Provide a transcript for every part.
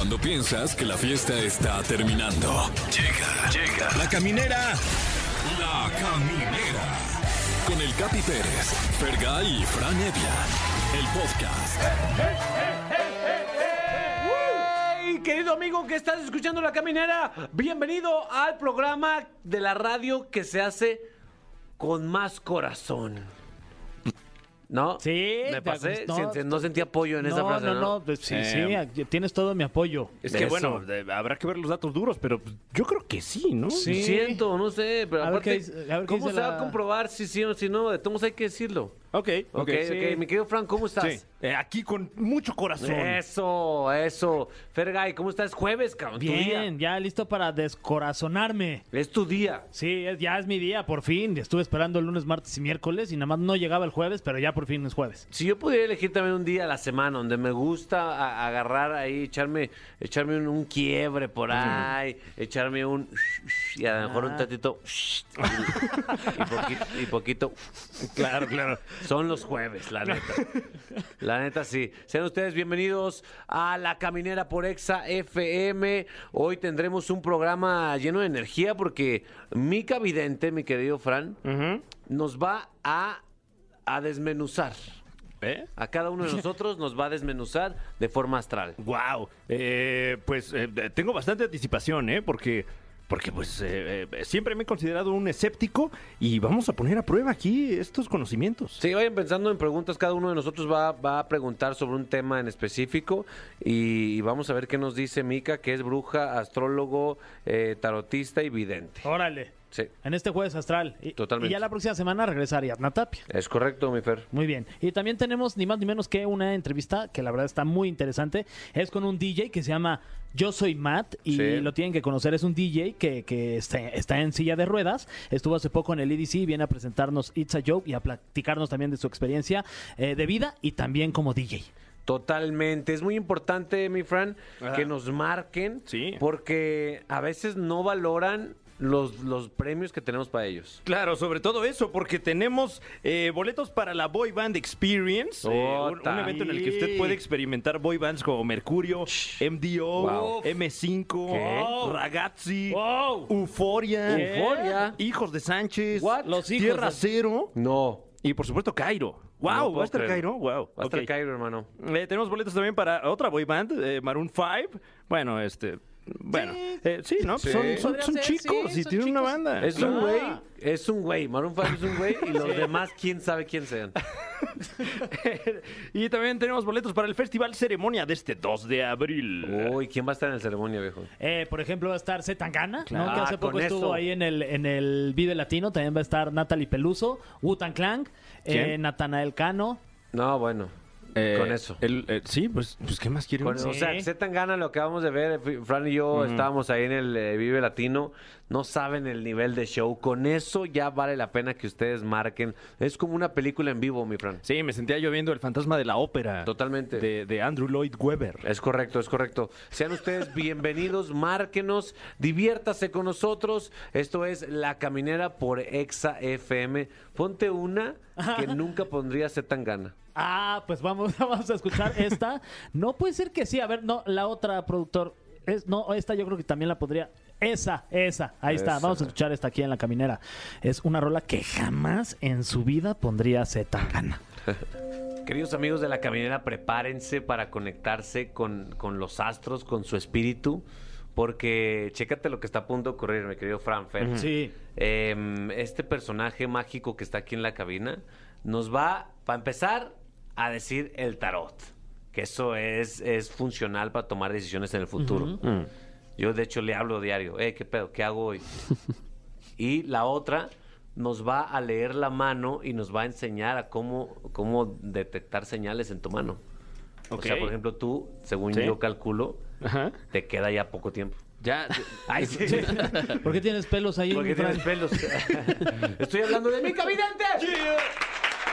Cuando piensas que la fiesta está terminando. Llega, llega. La caminera. La caminera. Con el Capi Pérez, Fergay y Fran Evia. El podcast. Hey, querido amigo que estás escuchando La Caminera, bienvenido al programa de la radio que se hace con más corazón. ¿No? Sí, ¿Me pasé? no, sentí apoyo en esa no, frase, no, ¿no? no, pues sí, Eh, sí, tienes todo mi apoyo. Es que Eso. bueno, de- habrá que ver los datos duros, pero pues, yo creo que sí, ¿no? Sí. Siento, no sé, pero A ver aparte, qué dice- a ver qué ¿cómo dice se va la- a comprobar si sí o si no? De todos hay que decirlo. Ok, ok. Ok, ok. Mi querido Frank, ¿cómo estás? Sí. Eh, aquí con mucho corazón. Eso, eso. Fergay, ¿cómo estás? Jueves, cabrón. Bien, ya listo para descorazonarme. Es tu día. Sí, es- ya es mi día, por fin. Estuve esperando el lunes, martes y miércoles y nada más no llegaba el jueves, pero ya por fin es jueves. Si yo pudiera elegir también un día a la semana donde me gusta a- agarrar ahí, echarme, echarme un, un quiebre por ahí, echarme un y a lo mejor un Ah. tatito y, poquito, y poquito. Claro, claro. Son los jueves, la neta. La neta, sí. Sean ustedes bienvenidos a La Caminera por Exa FM. Hoy tendremos un programa lleno de energía porque Mica Vidente, mi querido Fran, nos va a, a desmenuzar. ¿Eh? A cada uno de nosotros nos va a desmenuzar de forma astral. Wow. pues eh, tengo bastante anticipación, ¿eh? Porque, porque pues eh, eh, siempre me he considerado un escéptico y vamos a poner a prueba aquí estos conocimientos. Sí, vayan pensando en preguntas. Cada uno de nosotros va, va a preguntar sobre un tema en específico y, y vamos a ver qué nos dice Mica, que es bruja, astrólogo, eh, tarotista y vidente. Órale. Sí, En este jueves astral. Y, Totalmente. Y ya la próxima semana regresaría Ariadna Tapia. es correcto, mi Fer. Muy bien. Y también tenemos ni más ni menos que una entrevista que la verdad está muy interesante. Es con un DJ que se llama Yo Soy Matt y Sí. lo tienen que conocer. Es un DJ que, que está, está en silla de ruedas. Estuvo hace poco en el EDC, viene a presentarnos It's a Joke y a platicarnos también de su experiencia eh, de vida y también como DJ. Totalmente. Es muy importante, mi Fran, Ajá. que nos marquen Sí. porque a veces no valoran los, los premios que tenemos para ellos. Claro, sobre todo eso, porque tenemos eh, boletos para la Boy Band Experience, eh, un, Ota. un evento en el que usted puede experimentar boy bands como Mercurio, MDO, Wow. M5, ¿Qué? Ragazzi, ¡Wow! Euforia. Hijos de Sánchez, What? Los hijos Tierra de- Cero No. y por supuesto Cairo. No Wow, puedo va a estar creerlo. Cairo, wow. Va a estar ok. Cairo, hermano. Eh, tenemos boletos también para otra boy band, Maroon 5. Bueno, este. Bueno, eh, sí, ¿no? Sí. Son, son, son ser, chicos sí, y son tienen una banda. Es un Ah. güey, es un güey. Maroon 5 es un güey y los demás, quién sabe quién sean. y también tenemos boletos para el Festival Ceremonia de este 2 de abril. Uy, ¿quién va a estar en la ceremonia, viejo? Eh, por ejemplo, va a estar Zetangana, Claro. ¿no? que hace Ah, poco estuvo eso. ahí en el, en el Vive Latino. También va a estar Natalie Peluso, Wutan Clan, eh. Natanael Cano. No, bueno. Eh, con eso. el- eh, sí, pues, pues, ¿qué más quieren? Con- O sea, se tan gana lo acabamos de ver. Fran y yo estábamos ahí en el eh, Vive Latino. No saben el nivel de show. Con eso ya vale la pena que ustedes marquen. Es como una película en vivo, mi Fran. Sí, me sentía yo viendo El Fantasma de la Ópera. Totalmente. De, de Andrew Lloyd Webber. Es correcto, es correcto. Sean ustedes bienvenidos, márquenos, diviértase con nosotros. Esto es La Caminera por Exa FM. Ponte una que nunca pondría ser tan gana. Ah, pues vamos, vamos a escuchar esta. No puede ser que sí. A ver, no, la otra productor. Es, no, esta yo creo que también la podría. Esa, esa. Ahí está. Vamos a escuchar esta aquí en la caminera. Es una rola que jamás en su vida pondría Zetangana. Queridos amigos de La Caminera, prepárense para conectarse con, con los astros, con su espíritu. Porque chécate lo que está a punto de ocurrir, mi querido Fran Fer. Sí. Em, este personaje mágico que está aquí en la cabina nos va, para empezar, a decir el tarot. Que eso es, es funcional para tomar decisiones en el futuro. Yo, de hecho, le hablo diario. Eh, ¿qué pedo? ¿Qué hago hoy? y la otra nos va a leer la mano y nos va a enseñar a cómo, cómo detectar señales en tu mano. O sea, por ejemplo, tú, según Sí. yo calculo, Ajá. te queda ya poco tiempo. Ya. Ay, sí. ¿Por qué tienes pelos ahí? Porque Fran? tienes pelos. Estoy hablando de mi cabidente.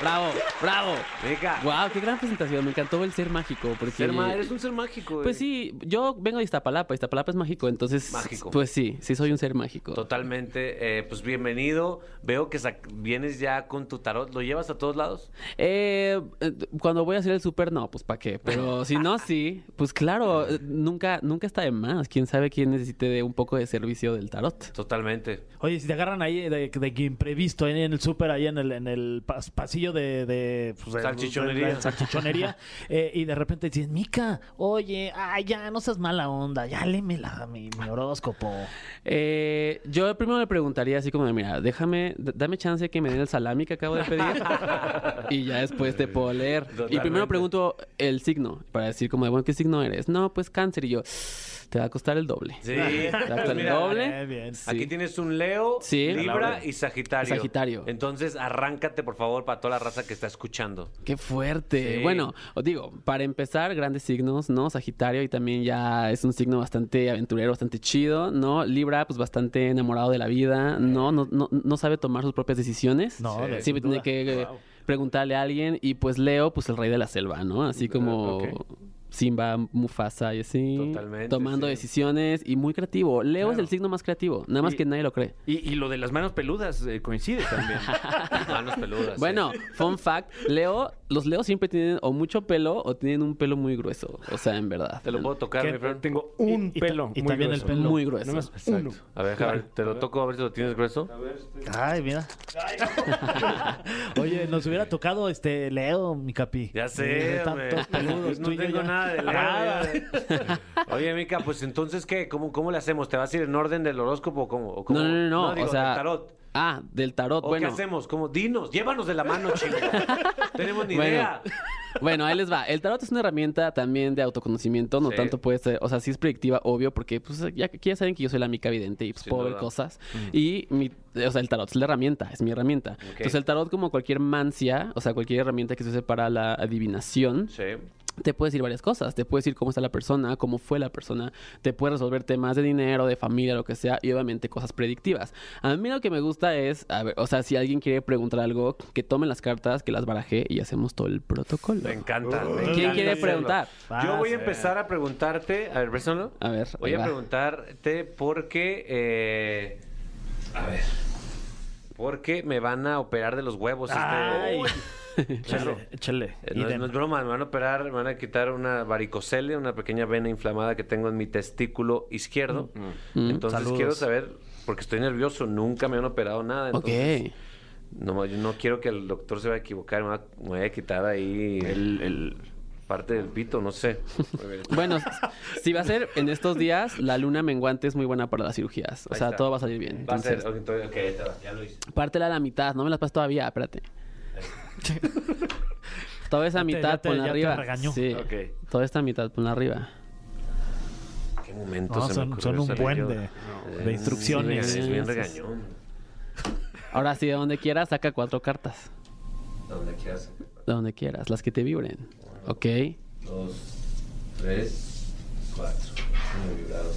Bravo, bravo. Venga. Wow, qué gran presentación. Me encantó el ser mágico. Porque... Ser ma- eres un ser mágico. Pues eh. sí, yo vengo de Iztapalapa. Iztapalapa es mágico, entonces. Mágico. Pues sí, sí soy un ser mágico. Totalmente. eh, pues bienvenido. Veo que vienes ya con tu tarot. ¿Lo llevas a todos lados? Eh, eh, cuando voy a hacer el súper, no, pues para qué. Pero si no, sí. Pues claro, eh, nunca, nunca está de más. Quién sabe quién necesite de un poco de servicio del tarot. Totalmente. Oye, si te agarran ahí de, de que imprevisto ahí en el súper, ahí en el, en el pas- pasillo de, de, pues, de- Salchichonería. de salchichonería, eh, y de repente dices, Mica, oye, ay, ya, no seas mala onda, ya léeme la, mi, mi horóscopo. Eh, yo primero le preguntaría así como, de, mira, déjame, dame chance que me den el salami que acabo de pedir y ya después te puedo leer. Y primero pregunto el signo para decir como, de, bueno, ¿qué signo eres? No, pues cáncer y yo, te va a costar el doble. Sí. ¿Te va a costar el Mira, doble? eh, bien. Sí. Aquí tienes un Leo, Sí. Libra y Sagitario. Sagitario. Entonces, arráncate, por favor, para toda la raza que está escuchando. Qué fuerte. Sí. Bueno, os digo, para empezar, grandes signos, ¿no? Sagitario y también ya es un signo bastante aventurero, bastante chido, ¿no? Libra, pues bastante enamorado de la vida, ¿no? No, no, no sabe tomar sus propias decisiones. No, Siempre sin tiene que eh, preguntarle a alguien y pues Leo, pues el rey de la selva, ¿no? Así como... Simba, Mufasa y así. Totalmente, Tomando sí. decisiones y muy creativo. Leo es el signo más creativo, nada más Y- que nadie lo cree. Y, y lo de las manos peludas eh, coincide también. Manos peludas. Bueno, fun fact, Leo, los Leos siempre tienen o mucho pelo o tienen un pelo muy grueso. O sea, en verdad. Te lo puedo tocar, mi Fran. Tengo un Y- pelo. y muy también el grueso. pelo. Muy grueso. Uno. A ver, Javier, te lo toco a ver si lo tienes grueso. Ay, mira. Oye, nos hubiera tocado este Leo, mi capi. Ya sé, peludos. No tengo ya. nada de Leo. Oye, Mica, pues entonces, ¿qué? ¿Cómo, ¿Cómo le hacemos? ¿Te vas a ir en orden del horóscopo o cómo? ¿O cómo? No, no, no, no, digo, o sea, tarot. Ah, del tarot. ¿O bueno, qué hacemos? ¿Cómo? Dinos, llévanos de la mano, chico. Tenemos ni Bueno. idea. bueno, ahí les va. El tarot es una herramienta también de autoconocimiento, no Sí. tanto puede ser, o sea, sí es predictiva, obvio, porque pues ya, aquí ya saben que yo soy la mica vidente y pues, puedo ver cosas. Y mi, o sea, el tarot es la herramienta, es mi herramienta. Entonces el tarot como cualquier mancia, o sea, cualquier herramienta que se use para la adivinación, Sí. Te puede decir varias cosas. Te puede decir cómo está la persona, cómo fue la persona. Te puede resolver temas de dinero, de familia, lo que sea. Y obviamente cosas predictivas. A mí lo que me gusta es, a ver, o sea, si alguien quiere preguntar algo, que tomen las cartas, que las baraje y hacemos todo el protocolo. Me encanta. me ¿Quién encanta quiere hacerlo. preguntar? Yo voy a empezar a preguntarte. A ver, préstamelo. A ver, Voy a va. preguntarte porque. eh, a ver. Porque me van a operar de los huevos. este- Ay. Claro. Échale, échale. No, es- no es broma, me van a operar, me van a quitar una varicocele, una pequeña vena inflamada que tengo en mi testículo izquierdo. Mm. Entonces Saludos. quiero saber, porque estoy nervioso, nunca me han operado nada. Ok. Entonces, no, yo no quiero que el doctor se vaya a equivocar, me, va- me vaya a quitar ahí el, el- parte del pito, no sé. Bueno, si va a ser en estos días, la luna menguante es muy buena para las cirugías. O Ahí sea, está. todo va a salir bien. Va a ser, Entonces, ok, entonces, ok, va, ya lo hice. pártela a la mitad. No me las pases todavía, espérate. Toda esa mitad te arriba. Sí. Toda esta mitad ponla arriba. ¿Qué momento No, se me son, ocurrió son un buen yo? de, de instrucciones. sí, bien regañón. Ahora sí, de donde quieras, saca cuatro cartas. Donde quieras. De donde quieras, las que te vibren. Ok. Dos, tres, cuatro. Muy vibrado.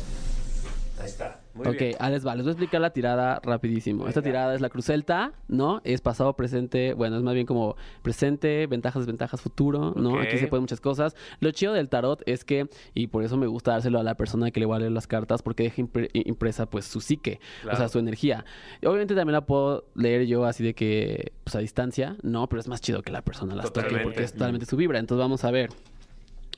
Ahí está. Muy ok, bien. les va. Les voy a explicar la tirada rapidísimo. Esta tirada es la cruz celta, ¿no? Es pasado, presente. Bueno, es más bien como presente, ventajas, desventajas, futuro, ¿no? Aquí se pueden muchas cosas. Lo chido del tarot es que, y por eso me gusta dárselo a la persona que le va a leer las cartas, porque deja impre- impresa pues su psique, o Claro. sea, su energía. Y obviamente también la puedo leer yo así de que, pues a distancia, ¿no? Pero es más chido que la persona las toque porque es totalmente su vibra. Entonces vamos a ver.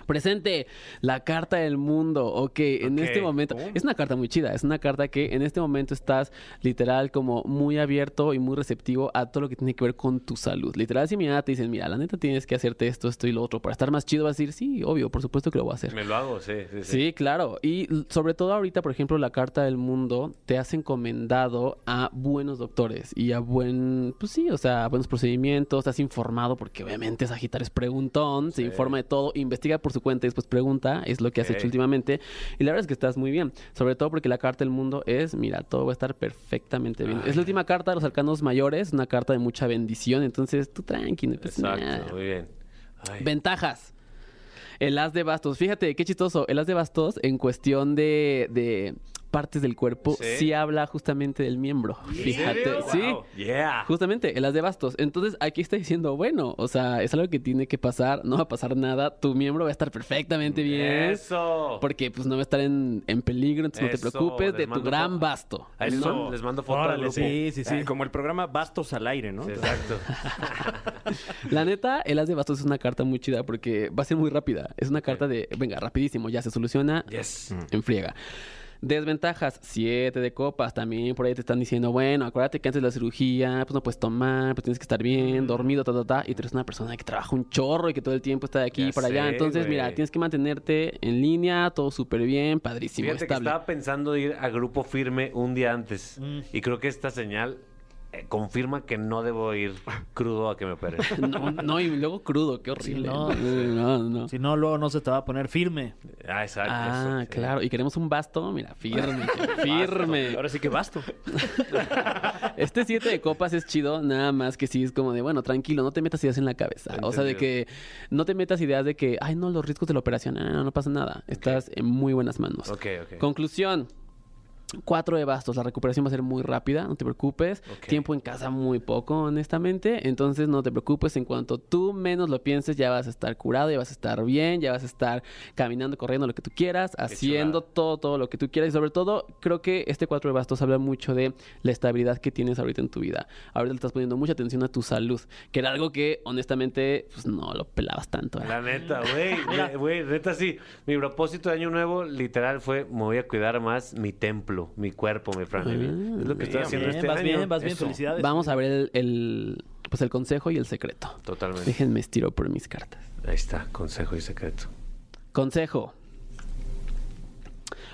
Presente, la carta del mundo. Ok, en este momento. Oh. Es una carta muy chida. Es una carta que en este momento estás literal como muy abierto y muy receptivo a todo lo que tiene que ver con tu salud. Literal, si mira, te dicen, mira, la neta tienes que hacerte esto, esto y lo otro. Para estar más chido, vas a decir, sí, obvio, por supuesto que lo voy a hacer. Me lo hago, sí, sí, sí. Sí, claro. Y sobre todo ahorita, por ejemplo, la carta del mundo te has encomendado a buenos doctores y a buen, pues sí, o sea, a buenos procedimientos, te has informado, porque obviamente Sagitario es preguntón, se informa de todo, investiga por su cuenta y después pregunta, es lo que has hecho últimamente. Y la verdad es que estás muy bien, sobre todo porque la carta del mundo es, mira, todo va a estar perfectamente bien. Es la última carta de los arcanos mayores, una carta de mucha bendición, entonces tú tranquilo, pues nada. Exacto, muy bien. Ay, Ventajas. El as de bastos. Fíjate, qué chistoso. El as de bastos en cuestión de, de partes del cuerpo, ¿Sí? sí, habla justamente del miembro. Fíjate, sí. Wow. Yeah. Justamente, el as de bastos. Entonces, aquí está diciendo, bueno, o sea, es algo que tiene que pasar, no va a pasar nada, tu miembro va a estar perfectamente bien. Eso. Porque pues no va a estar en, en peligro, entonces no te preocupes de tu gran basto. Ahí les, Eso. mando- les mando foto al Órale, grupo. sí, sí, sí. Eh, Como el programa Bastos al aire, ¿no? Sí, Exacto. La neta, el as de bastos es una carta muy chida porque va a ser muy rápida. Es una carta de, venga, rapidísimo, ya se soluciona Yes. en friega. Desventajas, siete de copas. También por ahí te están diciendo, bueno, acuérdate que antes de la cirugía, pues no puedes tomar, pues tienes que estar bien, dormido, ta, ta, ta. Y tú eres una persona que trabaja un chorro y que todo el tiempo está de aquí Ya y para allá. Entonces, mira, tienes que mantenerte en línea, todo súper bien, padrísimo, Fíjate que estable. estaba pensando ir a grupo firme un día antes. Y creo que esta señal confirma que no debo ir crudo a que me operen. No, no, y luego crudo, qué horrible. no. no, no. Si no, luego no se te va a poner firme. Ah, exacto. Ah, eso, sí. claro. Y queremos un basto, mira, firme, firme. Ahora sí que basto. Este siete de copas es chido, nada más que sí es como de, bueno, tranquilo, no te metas ideas en la cabeza. O sea, de que no te metas ideas de que, ay, no, los riesgos de la operación, no, no, no pasa nada. Estás en muy buenas manos. Ok, ok. Conclusión. Cuatro de bastos, la recuperación va a ser muy rápida, no te preocupes. Tiempo en casa muy poco, honestamente. Entonces no te preocupes, en cuanto tú menos lo pienses, ya vas a estar curado, ya vas a estar bien, ya vas a estar caminando, corriendo lo que tú quieras, haciendo chulada. todo, todo lo que tú quieras. Y sobre todo, creo que este cuatro de bastos habla mucho de la estabilidad que tienes ahorita en tu vida. Ahorita le estás poniendo mucha atención a tu salud, que era algo que honestamente pues, no lo pelabas tanto. ¿eh? La neta, güey. güey, Güey, neta sí. Mi propósito de año nuevo literal fue me voy a cuidar más mi templo, mi cuerpo, mi Fran. Ah, Es lo que estoy bien, haciendo Bien, este vas año. bien, vas bien, Eso. felicidades. Vamos a ver el, el, pues el consejo y el secreto. Totalmente. Déjenme estiro por mis cartas. Ahí está, consejo y secreto. Consejo.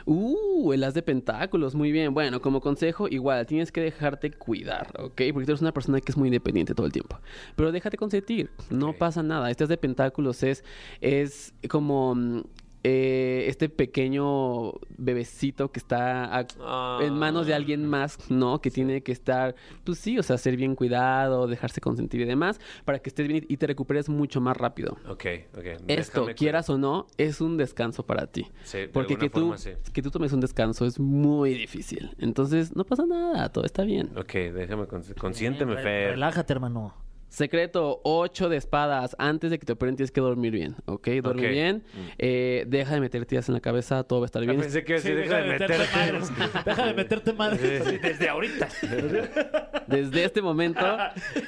Uh, el as de pentáculos, muy bien. Bueno, como consejo, igual, tienes que dejarte cuidar, ¿ok? Porque tú eres una persona que es muy independiente todo el tiempo. Pero déjate consentir, no pasa nada. Este as de pentáculos es, es como mm, eh, este pequeño bebecito que está a- Ah. en manos de alguien más, ¿no? Que tiene que estar, pues sí, o sea, ser bien cuidado, dejarse consentir y demás, para que estés bien y te recuperes mucho más rápido. Ok, ok. Esto, Déjame quieras o no, es un descanso para ti. Sí, de Porque que tú, forma, sí. que tú tomes un descanso es muy difícil. Entonces, no pasa nada, todo está bien. Ok, déjame, cons- consiénteme, Re- Fer. Relájate, hermano. Secreto, 8 de espadas. Antes de que te operen tienes que dormir bien, ¿ok? Ok. bien. Eh, deja de meterte ideas en la cabeza, todo va a estar Ah, bien. pensé que Sí, sí, deja de meterte. madres. Deja de meterte madres. Desde ahorita. Desde este momento,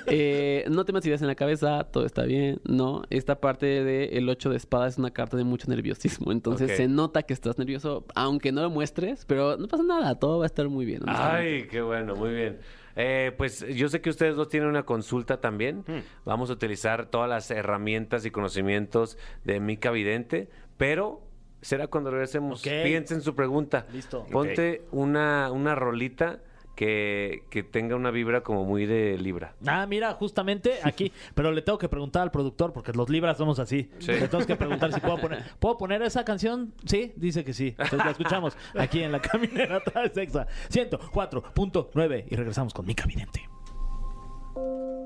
eh, no te metas ideas en la cabeza, todo está bien, ¿no? Esta parte del 8 de espadas es una carta de mucho nerviosismo. Entonces se nota que estás nervioso, aunque no lo muestres, pero no pasa nada, todo va a estar muy bien. honestamente. Ay, qué bueno, muy bien. Eh, pues yo sé que ustedes dos tienen una consulta también. Vamos a utilizar todas las herramientas y conocimientos de Mica Vidente, pero será cuando regresemos. Ok. Piensen su pregunta. Listo. Ponte una, una rolita que, que tenga una vibra como muy de libra. Ah, mira, justamente aquí. Pero le tengo que preguntar al productor, porque los libras somos así. Sí. Le tengo que preguntar si puedo poner. ¿Puedo poner esa canción? Sí, dice que sí. Entonces la escuchamos aquí en la caminera atrás Exa 104.9 y regresamos con mi Vidente.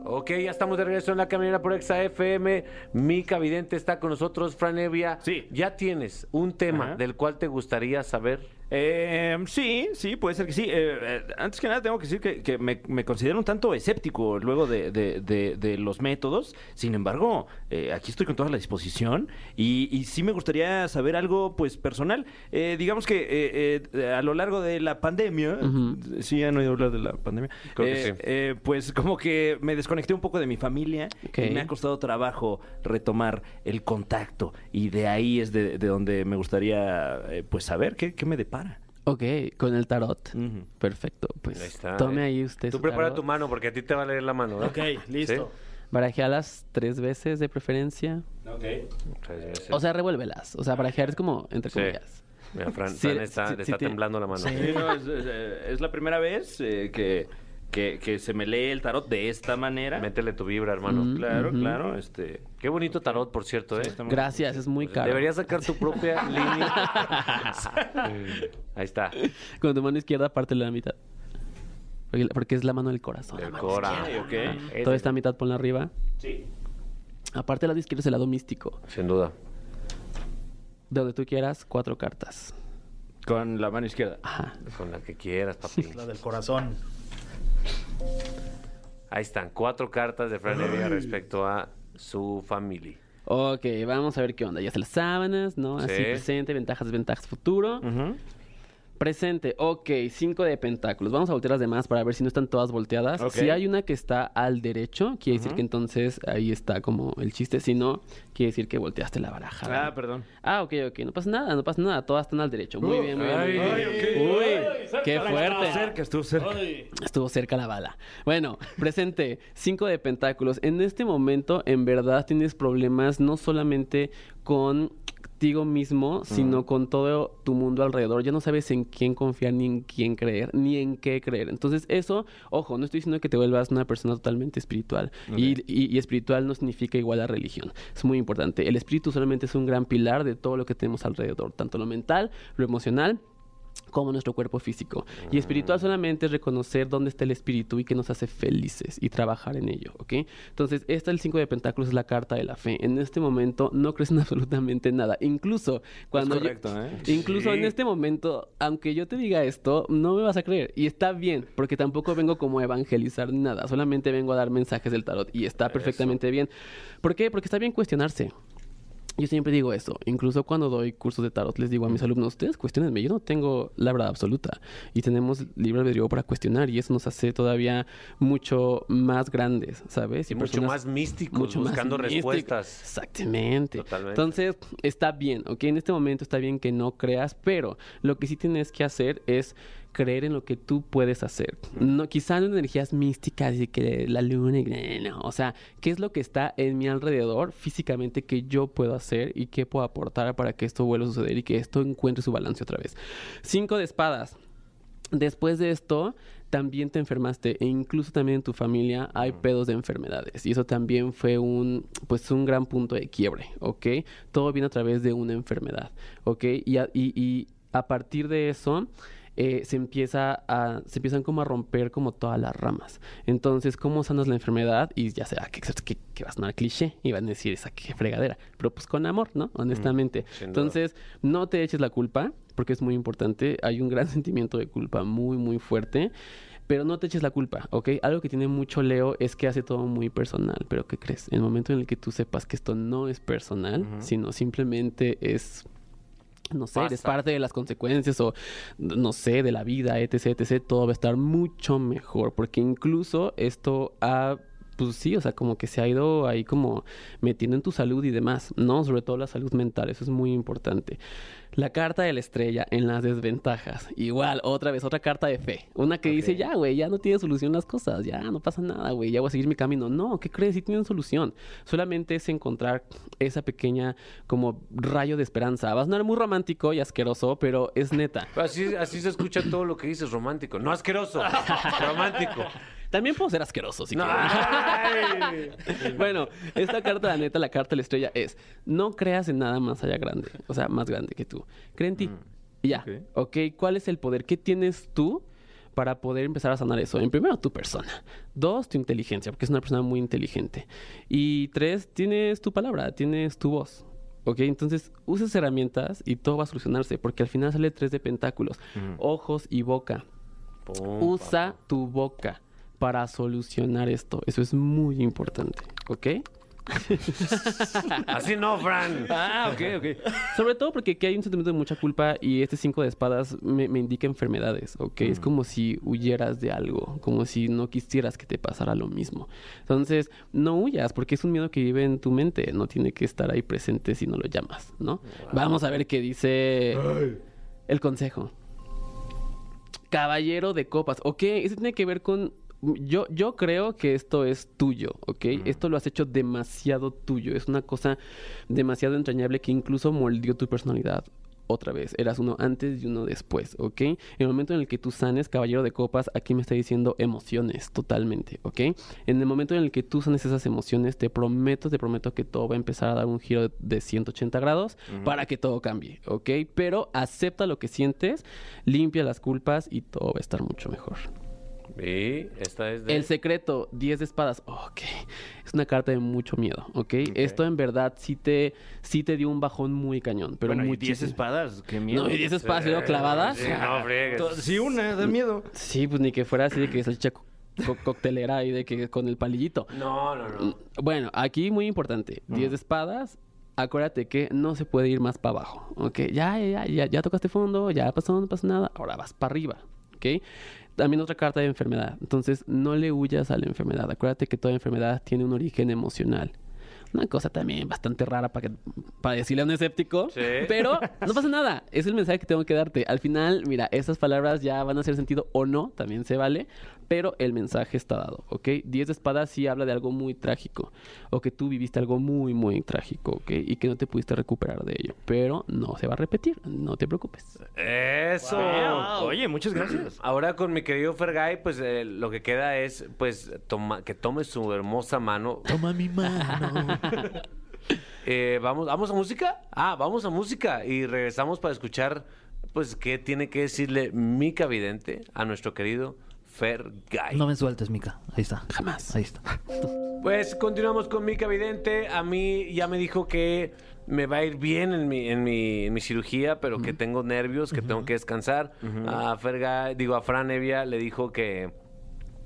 Ok, ya estamos de regreso en la caminera por Exa FM. Mica Vidente está con nosotros, Fran Evia. Sí. Ya tienes un tema Ajá. del cual te gustaría saber. Eh, sí, sí, puede ser que sí. Eh, eh, antes que nada tengo que decir que, que me, me considero un tanto escéptico luego de, de- de- de los métodos. Sin embargo, eh, aquí estoy con toda la disposición y, y sí me gustaría saber algo pues personal. Eh, digamos que a lo largo de la pandemia, Ujú. sí han oído hablar de la pandemia, Creo que sí. pues como que me desconecté un poco de mi familia Ok. y me ha costado trabajo retomar el contacto y de ahí es de, de donde me gustaría pues saber qué, qué me depara. Ok, con el tarot. Perfecto, pues Ahí está, tome eh. ahí usted Tú su prepara tarot. tu mano porque a ti te va a leer la mano. ¿eh? Ok, listo. Barajealas tres veces de preferencia. Tres veces. O sea, revuélvelas. O sea, barajear es como entre Sí. comillas. Mira, Fran, Sí, Fran está, sí, le sí, está sí. temblando la mano. Sí, no, es, es, es la primera vez eh, que, que, que se me lee el tarot de esta manera. Métele tu vibra, hermano. Mm. Claro, claro. Este, Qué bonito tarot, por cierto, ¿eh? Sí, Gracias, es muy caro. Deberías sacar tu propia línea. Ahí está. Con tu mano izquierda, pártela a la mitad. Porque, porque es la mano del corazón. Del la mano Cora. izquierda. ok. Toda esta mitad ponla arriba. sí. Aparte, el lado izquierdo es el lado místico. Sin duda. De donde tú quieras, cuatro cartas. Con la mano izquierda. Ajá. Con la que quieras, papi. La del corazón. Ahí están, cuatro cartas de Fran Evia respecto a su familia. Ok, vamos a ver qué onda. Ya se las sábanas, ¿no? Así Sí. presente, ventajas, desventajas, futuro. Ujú. Presente, ok, cinco de pentáculos. Vamos a voltear las demás para ver si no están todas volteadas. Si hay una que está al derecho, quiere decir que entonces ahí está como el chiste. Si no, quiere decir que volteaste la baraja. Ah, perdón. Ah, ok, ok. No pasa nada, no pasa nada. Todas están al derecho. Muy bien, muy bien. muy Ay, bien. ay, Uy, qué Estuvo fuerte. cerca, estuvo cerca. Estuvo cerca la bala. Bueno, presente, cinco de pentáculos. En este momento, en verdad, tienes problemas no solamente contigo mismo, sino con todo tu mundo alrededor. Ya no sabes en quién confiar, ni en quién creer, ni en qué creer. Entonces, eso, ojo, no estoy diciendo que te vuelvas una persona totalmente espiritual. Y, y- y espiritual no significa igual a religión. Es muy importante. El espíritu solamente es un gran pilar de todo lo que tenemos alrededor, tanto lo mental, lo emocional como nuestro cuerpo físico. Y espiritual solamente es reconocer dónde está el espíritu y que nos hace felices y trabajar en ello, ¿ok? Entonces, esta el 5 de Pentáculos es la carta de la fe. En este momento no crees en absolutamente nada. Incluso cuando... yo- correcto, ¿eh? Incluso Sí. en este momento, aunque yo te diga esto, no me vas a creer. Y está bien, porque tampoco vengo como a evangelizar nada. Solamente vengo a dar mensajes del tarot. Y está perfectamente bien. ¿Por qué? Porque está bien cuestionarse. Yo siempre digo eso, incluso cuando doy cursos de tarot les digo a mis alumnos, ustedes cuestionenme, yo no tengo la verdad absoluta y tenemos libre albedrío para cuestionar y eso nos hace todavía mucho más grandes, ¿sabes? Y mucho personas- más místicos, mucho más buscando místico. respuestas. Exactamente. Totalmente. Entonces, está bien, ¿ok? En este momento está bien que no creas, pero lo que sí tienes que hacer es creer en lo que tú puedes hacer. No, quizá no en energías místicas y que la luna y no, o sea, ¿qué es lo que está en mi alrededor físicamente que yo puedo hacer y qué puedo aportar para que esto vuelva a suceder y que esto encuentre su balance otra vez? Cinco de espadas. Después de esto, también te enfermaste e incluso también en tu familia hay pedos de enfermedades y eso también fue un pues un gran punto de quiebre, ¿ok? Todo viene a través de una enfermedad, ¿ok? Y a, y- y a partir de eso eh, se empieza a se empiezan como a romper como todas las ramas. Entonces, ¿cómo sanas la enfermedad? Y ya será que, que, que va a sonar cliché y van a decir esa que fregadera, pero pues con amor, ¿no? Honestamente. Entonces, no te eches la culpa, porque es muy importante. Hay un gran sentimiento de culpa muy, muy fuerte. Pero no te eches la culpa, ¿ok? Algo que tiene mucho Leo es que hace todo muy personal. Pero ¿qué crees? En el momento en el que tú sepas que esto no es personal, sino simplemente es no sé, eres Pasa. parte de las consecuencias o no sé, de la vida, etc, etc, todo va a estar mucho mejor, porque incluso esto ha pues sí, o sea, como que se ha ido ahí como metiendo en tu salud y demás, ¿no? Sobre todo la salud mental, eso es muy importante. La carta de la estrella en las desventajas. Igual, otra vez, otra carta de fe. Una que dice, ya, güey, ya no tiene solución las cosas, ya no pasa nada, güey, ya voy a seguir mi camino. No, ¿qué crees? Sí tienen solución. Solamente es encontrar esa pequeña como rayo de esperanza. Va a sonar muy romántico y asqueroso, pero es neta. Así, así se escucha todo lo que dices romántico. No asqueroso, romántico. También puedo ser asqueroso si No, bueno, esta carta, la neta, la carta de la estrella es: no creas en nada más allá grande, o sea, más grande que tú. Cree en ti. Y ya. ok, ¿cuál es el poder? ¿Qué tienes tú? Para poder empezar a sanar eso. En primero, tu persona. Dos, tu inteligencia, porque es una persona muy inteligente. Y tres, tienes tu palabra, tienes tu voz. ¿Ok? Entonces, uses herramientas y todo va a solucionarse, porque al final sale tres de pentáculos: ojos y boca. Pum, Usa tu boca para solucionar esto. Eso es muy importante, ¿ok? Así no, Fran. Ah, ok, ok. Sobre todo porque aquí hay un sentimiento de mucha culpa y este cinco de espadas me, me indica enfermedades, ¿ok? Es como si huyeras de algo, como si no quisieras que te pasara lo mismo. Entonces, no huyas porque es un miedo que vive en tu mente, no tiene que estar ahí presente si no lo llamas, ¿no? Vamos a ver qué dice el consejo. Caballero de copas. Ok, eso tiene que ver con... Yo, yo creo que esto es tuyo, ¿ok? Esto lo has hecho demasiado tuyo. Es una cosa demasiado entrañable que incluso moldeó tu personalidad. Otra vez, eras uno antes y uno después, ¿ok? En el momento en el que tú sanes, caballero de copas, aquí me está diciendo emociones, totalmente, ¿ok? En el momento en el que tú sanes esas emociones, te prometo, te prometo que todo va a empezar a dar un giro de 180 grados para que todo cambie, ¿ok? Pero acepta lo que sientes, limpia las culpas y todo va a estar mucho mejor. Y esta es de... El secreto, 10 de espadas. Ok. Es una carta de mucho miedo, ¿ok? Esto en verdad sí te, sí te dio un bajón muy cañón. Pero bueno, y muchísimo. 10 espadas, qué miedo. No, y 10 espadas luego clavadas. Sí, no, friegues. Sí, una, da miedo. Sí, pues ni que fuera así de que salchicha co- co- coctelera ahí de que con el palillito. No, no, no. Bueno, aquí muy importante. 10 de espadas. Acuérdate que no se puede ir más para abajo. ¿Ok? Ya, ya, ya, ya tocaste fondo, ya pasó, no pasó nada. Ahora vas para arriba. ¿Ok? También otra carta de enfermedad. Entonces, no le huyas a la enfermedad. Acuérdate que toda enfermedad tiene un origen emocional. Una cosa también bastante rara para, que, para decirle a un escéptico. Sí. Pero no pasa nada. Es el mensaje que tengo que darte. Al final, mira, esas palabras ya van a hacer sentido o no. También se vale. Pero el mensaje está dado, ¿ok? 10 de espadas sí habla de algo muy trágico. O que tú viviste algo muy, muy trágico, ¿ok? Y que no te pudiste recuperar de ello. Pero no se va a repetir. No te preocupes. Eso. Oye, muchas gracias. Ahora con mi querido Fergay, pues eh, lo que queda es pues toma, que tome su hermosa mano. Toma mi mano. Eh, vamos, ¿Vamos a música? Ah, vamos a música y regresamos para escuchar pues qué tiene que decirle Mica Vidente a nuestro querido Fergay. No me sueltes, Mica. Ahí está. Jamás. Ahí está. Pues continuamos con Mica Vidente. A mí ya me dijo que me va a ir bien en mi, en mi, en mi cirugía, pero que tengo nervios, que tengo que descansar. A Fergay, digo, a Fran Evia le dijo que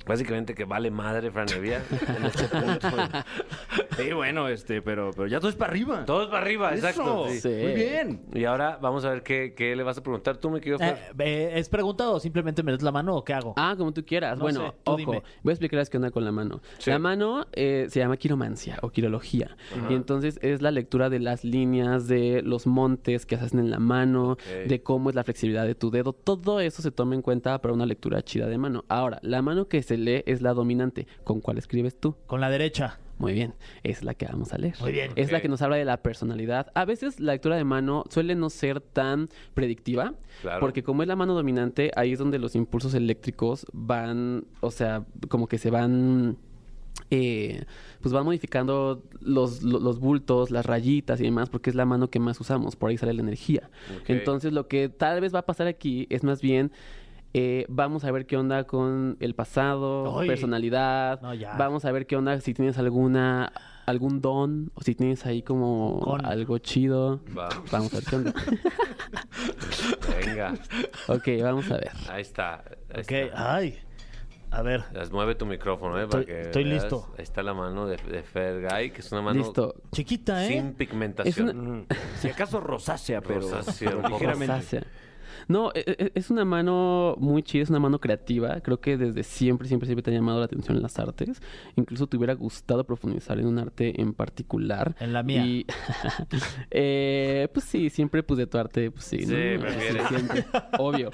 básicamente que vale madre Fran Evia en este punto. Sí, bueno, este, pero, pero ya todo es para arriba. Todos para arriba, exacto. Eso. sí. Sí. Muy bien. Y ahora vamos a ver qué, qué le vas a preguntar tú, mi querido Eh, Fer. eh, ¿Es pregunta o simplemente me des la mano o qué hago? Ah, como tú quieras. No bueno, sé, tú ojo, dime. voy a explicarles qué onda con la mano. Sí. La mano eh, se llama quiromancia o quirología. Y entonces es la lectura de las líneas, de los montes que hacen en la mano, de cómo es la flexibilidad de tu dedo. Todo eso se toma en cuenta para una lectura chida de mano. Ahora, la mano que se lee es la dominante. ¿Con cuál escribes tú? Con la derecha. Muy bien, es la que vamos a leer. Muy bien. Es la que nos habla de la personalidad. A veces la lectura de mano suele no ser tan predictiva, Claro. porque como es la mano dominante, ahí es donde los impulsos eléctricos van, o sea, como que se van... eh, pues van modificando los, lo- los bultos, las rayitas y demás, porque es la mano que más usamos, por ahí sale la energía. Entonces lo que tal vez va a pasar aquí es más bien, eh, vamos a ver qué onda con el pasado, Ay. personalidad, No, ya. vamos a ver qué onda si tienes alguna algún don o si tienes ahí como Con. algo chido. Va. Vamos a ver qué onda. Venga, ok, vamos a ver. ahí está. Ahí Ok. está. Ay. A ver. Las mueve tu micrófono, ¿eh? Para Estoy- que estoy veas. listo. Ahí está la mano de, de Fergay, que es una mano Listo. Chiquita, ¿eh? sin pigmentación. Ujú. Si acaso rosácea, pero, Rosácea, pero un poco ligeramente. Rosácea. No, e- e- es una mano muy chida, es una mano creativa. Creo que desde siempre, siempre, siempre te ha llamado la atención las artes. Incluso te hubiera gustado profundizar en un arte en particular. En la mía. Y, eh, pues sí, siempre pues de tu arte, pues sí. Sí, ¿no? prefieres. Sí, siempre, obvio.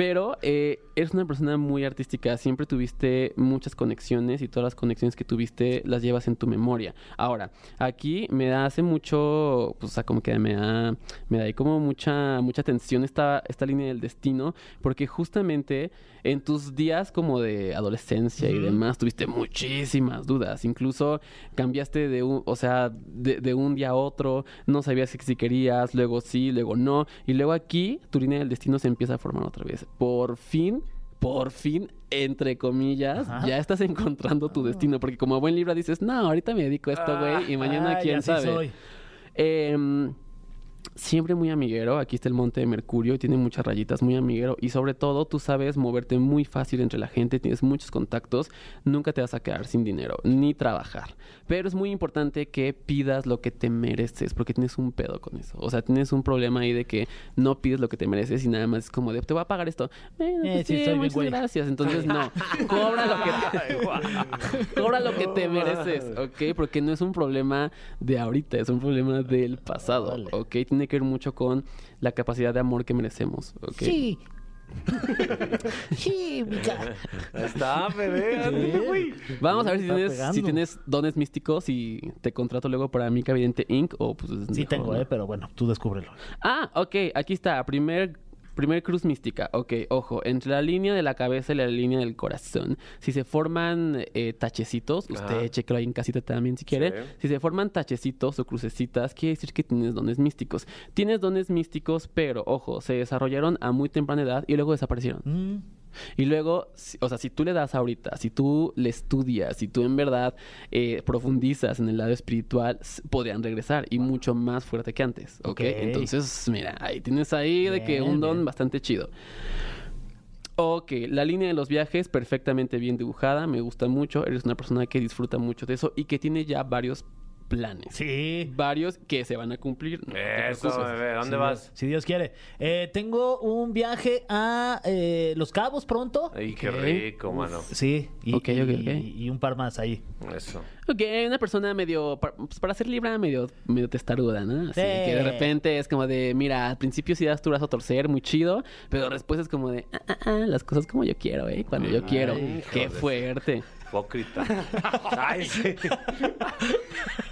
Pero eh, eres una persona muy artística. Siempre tuviste muchas conexiones y todas las conexiones que tuviste las llevas en tu memoria. Ahora, aquí me da hace mucho, pues o sea, como que me da, me da ahí como mucha, mucha tensión esta, esta línea del destino, porque justamente en tus días como de adolescencia y demás tuviste muchísimas dudas. Incluso cambiaste de un, o sea, de, de un día a otro, no sabías si, si querías, luego sí, luego no. Y luego aquí tu línea del destino se empieza a formar otra vez. Por fin. Por fin, entre comillas, Ajá. ya estás encontrando tu destino. Porque como buen libro dices, no, ahorita me dedico a esto, güey, y mañana Ay, quién sabe. soy. Em, siempre muy amiguero. Aquí está el monte de Mercurio, tiene muchas rayitas, muy amiguero. Y sobre todo, tú sabes moverte muy fácil entre la gente, tienes muchos contactos, nunca te vas a quedar sin dinero, ni trabajar. Pero es muy importante que pidas lo que te mereces, porque tienes un pedo con eso. O sea, tienes un problema ahí de que no pides lo que te mereces y nada más es como de, te voy a pagar esto. Bueno, Eh, pues sí, sí, soy bien muchas güey. gracias. Entonces, no, cobra lo que te... Cobra lo que te mereces, ¿ok? Porque no es un problema de ahorita, es un problema del pasado. ¿ok? Tiene que ver mucho con la capacidad de amor que merecemos, ¿ok? Sí. sí, está, bebé. Vamos a ver si tienes, si pegando. tienes dones místicos y te contrato luego para Mica Vidente Inc. o pues... es Sí mejor, tengo, ¿no? ¿eh? Pero bueno, tú descúbrelo. Ah, ok, aquí está. Primer, primer cruz mística. Ok, ojo, entre la línea de la cabeza y la línea del corazón. Si se forman eh, tachecitos, usted chequelo ahí en casita también si quiere. Sí. Si se forman tachecitos o crucecitas, quiere decir que tienes dones místicos. Tienes dones místicos, pero ojo, se desarrollaron a muy temprana edad y luego desaparecieron. Mm, Y luego, o sea, si tú le das ahorita, si tú le estudias, si tú en verdad eh, profundizas en el lado espiritual, podrían regresar y mucho más fuerte que antes, ¿ok? Ok. Entonces, mira, ahí tienes ahí de que un don bien. bastante chido. Ok, la línea de los viajes perfectamente bien dibujada, me gusta mucho, eres una persona que disfruta mucho de eso y que tiene ya varios planes. Sí. Varios que se van a cumplir. No Eso, bebé. ¿Dónde Si vas? Dios- si Dios quiere. Eh, tengo un viaje a eh, Los Cabos pronto. Ay, qué rico, mano. Sí. Y, Ok, ok, y- ok. y un par más ahí. Eso. Ok, una persona medio, pues para ser libra, medio, medio testaruda, ¿no? Así Sí. que de repente es como de, mira, al principio sí das tu brazo a torcer, muy chido, pero después es como de, ah, ah, ah, las cosas como yo quiero, ¿eh? Cuando yo quiero. Qué fuerte. Hipócrita. Ay, sí.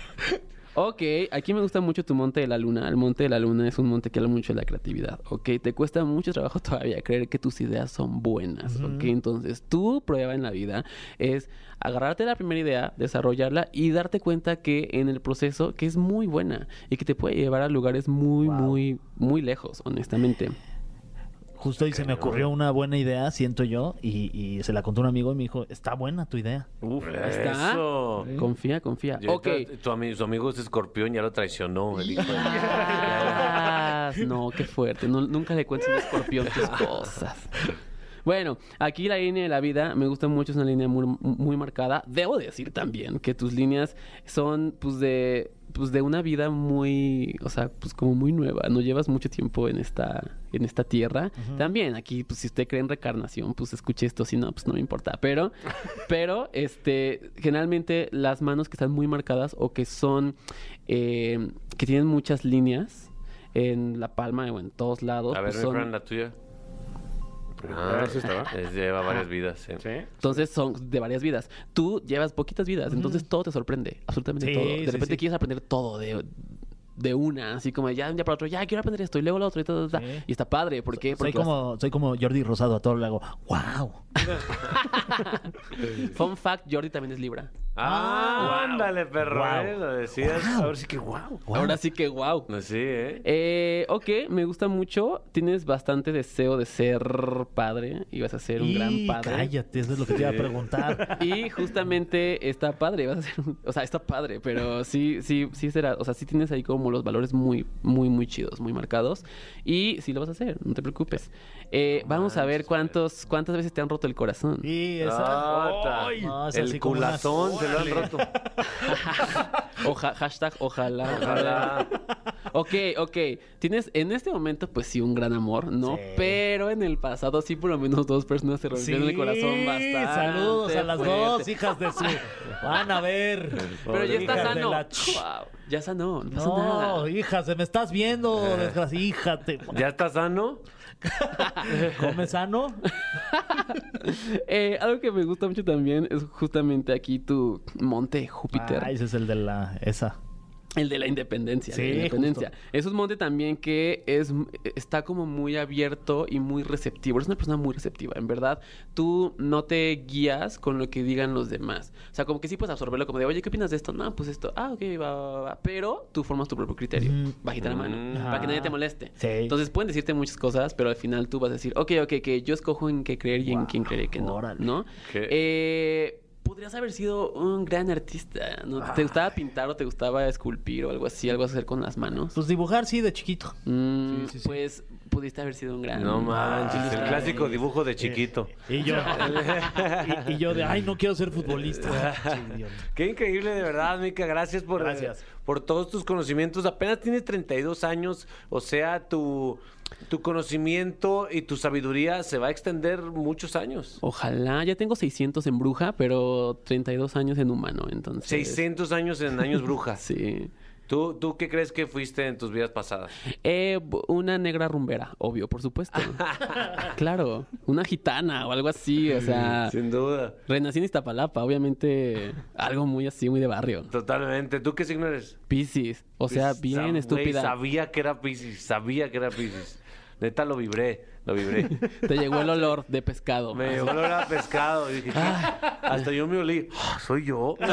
Ok, aquí me gusta mucho tu monte de la luna. El monte de la luna es un monte que habla mucho de la creatividad, ¿ok? Te cuesta mucho trabajo todavía creer que tus ideas son buenas, ¿ok? Entonces, tu prueba en la vida es agarrarte la primera idea, desarrollarla y darte cuenta que en el proceso que es muy buena y que te puede llevar a lugares muy, Wow. muy, muy lejos, honestamente. Justo ahí se me ocurrió una buena idea, siento yo, y, y se la contó un amigo y me dijo, está buena tu idea. Uf, está. Eso. Confía, confía. Y Ok. ahorita Tu, ami- su amigo es escorpión, ya lo traicionó. El hijo de- Ah, no, qué fuerte. No- nunca le cuentes a un escorpión tus cosas. Bueno, aquí la línea de la vida me gusta mucho, es una línea muy, muy marcada. Debo decir también que tus líneas son pues de pues de una vida muy, o sea, pues como muy nueva. No llevas mucho tiempo en esta en esta tierra. También aquí pues si usted cree en reencarnación, pues escuche esto, si no pues no me importa, pero pero este generalmente las manos que están muy marcadas o que son eh, que tienen muchas líneas en la palma o en todos lados, A ver, pues son- la tuya. Ah, ¿sí estaba? es- lleva varias vidas, sí. ¿Sí? Entonces son de varias vidas. Tú llevas poquitas vidas, entonces todo te sorprende, absolutamente Sí, todo. De repente sí. quieres aprender todo de, de una, así como ya de un día para otro, ya quiero aprender esto y luego lo otro y todo. Sí. Y está padre, ¿por qué? Soy Porque vas- como, soy como Jordi Rosado, a todo le hago, wow. Fun fact, Jordi también es Libra. Ah, ándale, perro. Wow. eh, Lo decías. Ahora sí que wow. Ahora sí que wow. No, Sí, ¿eh? Eh, ok, me gusta mucho. Tienes bastante deseo de ser padre y vas a ser un y gran padre. cállate, eso es lo que te iba a Sí. preguntar. Y justamente está padre, vas a ser un- o sea, está padre, pero sí, sí, sí será, o sea, sí tienes ahí como los valores muy, muy, muy chidos, muy marcados. Y sí lo vas a hacer, no te preocupes. Eh, vamos a ver cuántos, cuántas veces te han roto el corazón. Y esa... Ah, no, es el así como una- culazón se lo han roto. Oja- hashtag ojalá. Ojalá. Ok, ok. Tienes en este momento, pues sí, un gran amor, ¿no? Sí. Pero en el pasado sí, por lo menos dos personas se rompieron el corazón bastante. Saludos a las fuerte. dos hijas de su. Van a ver. Pero ya está sano. la Wow, ya sanó, no pasa No, nada. hija, se me estás viendo, desgracia, hija. Te... ¿Ya está sano? ¿Come sano? Eh, algo que me gusta mucho también es justamente aquí tu monte Júpiter. Ah, ese es el de la. Esa. El de la independencia. Sí, la independencia. justo. Es un monte también que es, está como muy abierto y muy receptivo. Eres una persona muy receptiva. En verdad, tú no te guías con lo que digan los demás. O sea, como que sí puedes absorberlo como de, oye, ¿qué opinas de esto? No, pues esto. Ah, ok, va, va, va. Pero tú formas tu propio criterio. Mm. Bajita la mano. Mm. Para que nadie te Ah. moleste. Sí. Entonces pueden decirte muchas cosas, pero al final tú vas a decir, ok, ok, que yo escojo en qué creer y en quién creer y que no. órale. ¿No? ¿Qué? Eh, podrías haber sido un gran artista. ¿no? ¿Te gustaba pintar o te gustaba esculpir o algo así? Algo hacer con las manos. Pues dibujar, sí, de chiquito. Mm, sí, sí, sí. Pues pudiste haber sido un gran. No manches, el clásico dibujo de chiquito. Y yo. y, y yo de, ay, no quiero ser futbolista. Qué increíble, de verdad, Mica. Gracias por, Gracias. eh, por todos tus conocimientos. Apenas tienes 32 años, o sea, tu, tu conocimiento y tu sabiduría se va a extender muchos años. Ojalá. Ya tengo 600 en bruja, pero 32 años en humano, entonces. 600 años en años brujas. Sí. ¿Tú, ¿Tú qué crees que fuiste en tus vidas pasadas? Eh, una negra rumbera, obvio, por supuesto. claro. Una gitana o algo así, o sea. Sin duda. Renací en Iztapalapa, obviamente algo muy así, muy de barrio. Totalmente. ¿Tú qué signo eres? Piscis, o sea, bien sab- güey, estúpida. sabía que era Pisces, sabía que era Pisces. Neta lo vibré, lo vibré. Te llegó el olor de pescado. Me llegó olor a pescado. Y dije, hasta yo me olí. "Ah, ¿Soy yo?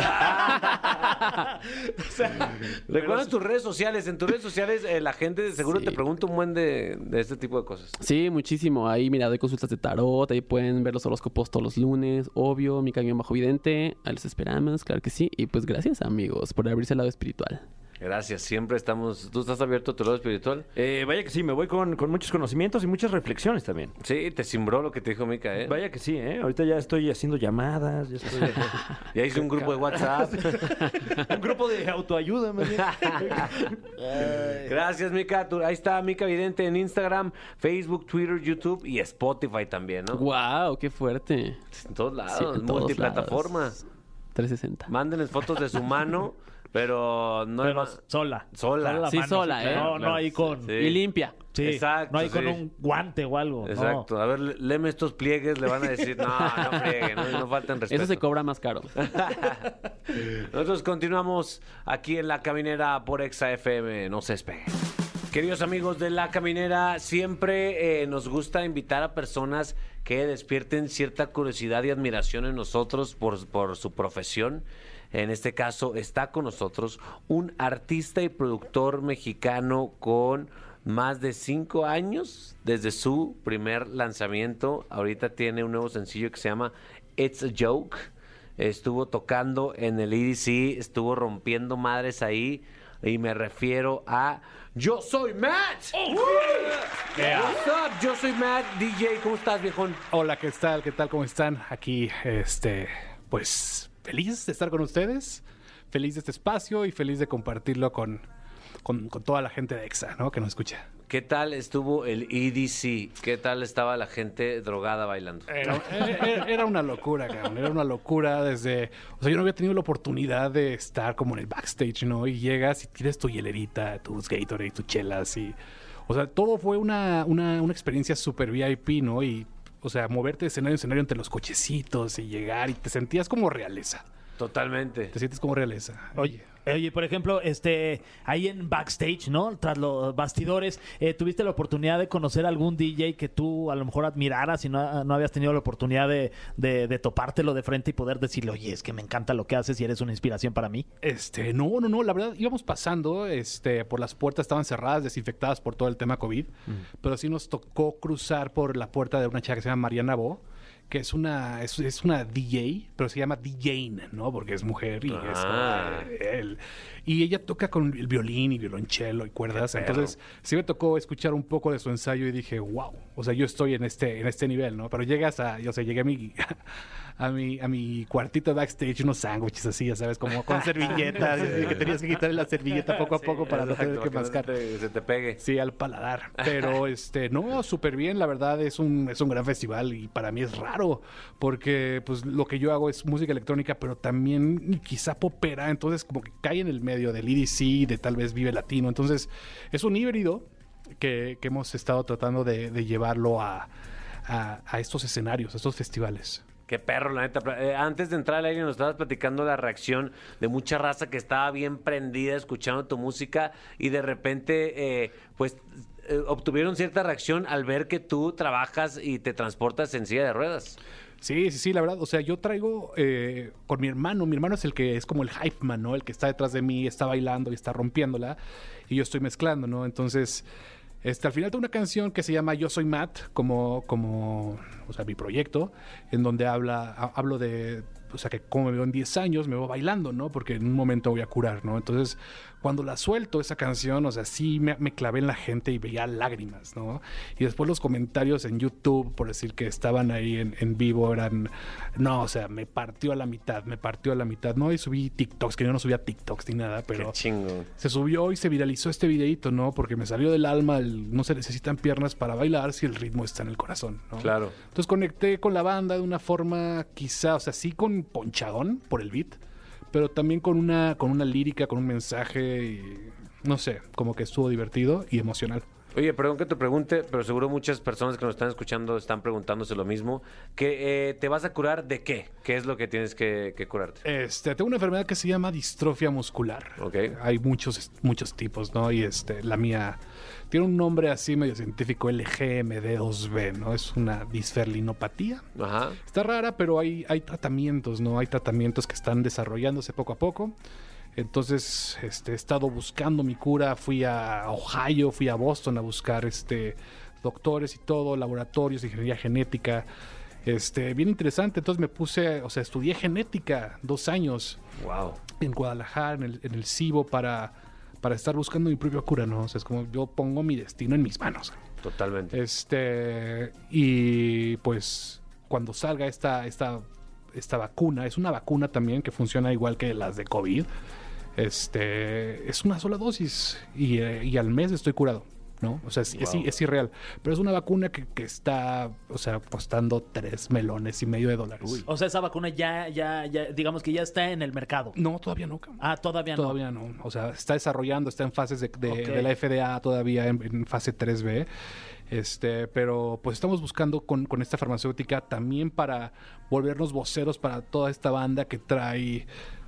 Recuerda tus redes sociales. En tus redes sociales eh, la gente seguro Sí. te pregunta un buen de, de este tipo de cosas. Sí, muchísimo. Ahí, mira, doy consultas de tarot. Ahí pueden ver los horóscopos todos los lunes. Obvio, mi camión bajo vidente. Ahí los esperamos, claro que sí. Y pues gracias, amigos, por abrirse al lado espiritual. Gracias, siempre estamos... ¿Tú estás abierto a tu lado espiritual? Eh, vaya que sí, me voy con, con muchos conocimientos y muchas reflexiones también. Sí, te cimbró lo que te dijo Mica, ¿eh? Vaya que sí, ¿eh? Ahorita ya estoy haciendo llamadas, ya estoy... Ya hice un grupo de WhatsApp. un grupo de autoayuda. Gracias, Mica. Ahí está Mica Vidente en Instagram, Facebook, Twitter, YouTube y Spotify también, ¿no? ¡Wow! ¡Qué fuerte! En todos lados, Sí, en todos multiplataforma. lados. 360. Mándenles fotos de su mano, pero no Pero es sola. Sola. la Sí, sola, ¿eh? No, no ahí con... Sí. Y limpia. Sí, Exacto, no hay con sí. un guante o algo. no. Exacto. A ver, lé- léeme estos pliegues, le van a decir, no, no frieguen, no, no falten respeto. Eso se cobra más caro. Nosotros continuamos aquí en La Caminera por Exa FM, no se despeguen. Queridos amigos de La Caminera, siempre eh, nos gusta invitar a personas que despierten cierta curiosidad y admiración en nosotros por, por su profesión. En este caso está con nosotros un artista y productor mexicano con más de cinco años desde su primer lanzamiento. Ahorita tiene un nuevo sencillo que se llama It's a Joke. Estuvo tocando en el EDC, estuvo rompiendo madres ahí. Y me refiero a Yo Soy Matt. What's up? Yo soy Matt, DJ. ¿Cómo estás, viejón? Hola, ¿qué tal? ¿Qué tal? ¿Cómo están? Aquí, este, pues feliz de estar con ustedes, feliz de este espacio y feliz de compartirlo con, con, con toda la gente de EXA, ¿no? Que nos escucha. ¿Qué tal estuvo el EDC? ¿Qué tal estaba la gente drogada bailando? Era, era- era una locura, cabrón. Era una locura desde. O sea, yo no había tenido la oportunidad de estar como en el backstage, ¿no? Y llegas y tienes tu hielerita, tus Gatorade, tus chelas y. O sea, todo fue una, una, una experiencia súper VIP, ¿no? Y. O sea, moverte de escenario en escenario entre los cochecitos y llegar y te sentías como realeza. Totalmente. Te sientes como realeza. Oye, oye, por ejemplo, este, ahí en backstage, ¿no? Tras los bastidores, eh, ¿tuviste la oportunidad de conocer algún DJ que tú a lo mejor admiraras y no, no habías tenido la oportunidad de, de, de topártelo de frente y poder decirle, oye, es que me encanta lo que haces y eres una inspiración para mí? Este, no, no, no, la verdad íbamos pasando, este, por las puertas estaban cerradas, desinfectadas por todo el tema COVID, pero sí nos tocó cruzar por la puerta de una chica que se llama Mariana Bo, que es una, es, es una DJ, pero se llama DJ, ¿no? Porque es mujer y Ah. él. Y ella toca con el violín y violonchelo y cuerdas. Entonces, sí me tocó escuchar un poco de su ensayo y dije, wow, o sea, yo estoy en este, en este nivel, ¿no? Pero llegas a, yo sé, llegué a mi, a mi, a mi cuartito backstage, unos sándwiches así, ya sabes, como con servilletas, que tenías que quitarle la servilleta poco a poco para no tener que mascar. te- se te pegue. Sí, al paladar. Pero este, no, súper bien, la verdad es un, es un gran festival y para mí es raro, porque pues lo que yo hago es música electrónica, pero también quizá popera, entonces como que cae en el medio del EDC, de tal vez Vive Latino. Entonces, es un híbrido que, que hemos estado tratando de, de llevarlo a, a- a estos escenarios, a estos festivales. Qué perro, la neta. Eh, antes de entrar al aire nos estabas platicando la reacción de mucha raza que estaba bien prendida escuchando tu música y de repente, eh, pues, eh, obtuvieron cierta reacción al ver que tú trabajas y te transportas en silla de ruedas. Sí, sí, sí, la verdad. O sea, yo traigo eh, con mi hermano. Mi hermano es el que es como el hype man, ¿no? El que está detrás de mí, está bailando y está rompiéndola. Y yo estoy mezclando, ¿no? Entonces, este, al final tengo una canción que se llama Yo Soy Matt, como, como, o sea, mi proyecto, en donde habla, ha- hablo de, o sea, que como me veo en 10 años, me veo bailando, ¿no? Porque en un momento voy a curar, ¿no? Entonces, cuando la suelto esa canción, o sea, sí me, me clavé en la gente y veía lágrimas, ¿no? Y después los comentarios en YouTube, por decir que estaban ahí en, en vivo, eran, no, o sea, me partió a la mitad, me partió a la mitad, ¿no? Y subí TikToks, que yo no subía TikToks ni nada, pero Qué chingo. se subió y se viralizó este videito, ¿no? Porque me salió del alma, el, no se necesitan piernas para bailar si el ritmo está en el corazón, ¿no? Claro. Entonces conecté con la banda de una forma quizá, o sea, sí con ponchadón por el beat, pero también con una, con una lírica, con un mensaje, y, no sé, como que estuvo divertido y emocional. Oye, perdón que te pregunte, pero seguro muchas personas que nos están escuchando están preguntándose lo mismo. Que eh, te vas a curar de qué? ¿Qué es lo que tienes que, que curarte? Este, tengo una enfermedad que se llama distrofia muscular. Ok. Hay muchos, muchos tipos, ¿no? Y este, la mía tiene un nombre así medio científico, LGMD2B, ¿no? Es una disferlinopatía. Ajá. Está rara, pero hay, hay tratamientos, ¿no? Hay tratamientos que están desarrollándose poco a poco. Entonces, este, he estado buscando mi cura. Fui a Ohio, fui a Boston a buscar este, doctores y todo, laboratorios, ingeniería genética. Este, bien interesante. Entonces me puse, o sea, estudié genética dos años Wow. en Guadalajara, en el, en el CIBO, para, para estar buscando mi propia cura, ¿no? O sea, es como yo pongo mi destino en mis manos. Totalmente. Este, y pues cuando salga esta, esta, esta vacuna, es una vacuna también que funciona igual que las de COVID. Este, es una sola dosis y, eh, y al mes estoy curado, ¿no? O sea, es, es- Wow. es irreal. Pero es una vacuna que, que está, o sea, costando tres melones y medio de dólares. O sea, esa vacuna ya, ya, ya, digamos que ya está en el mercado. No, todavía no. Ah, todavía no. Todavía no. O sea, está desarrollando, está en fases de, de- la FDA todavía en, en fase 3B. Este, pero pues estamos buscando con, con esta farmacéutica también para volvernos voceros para toda esta banda que trae.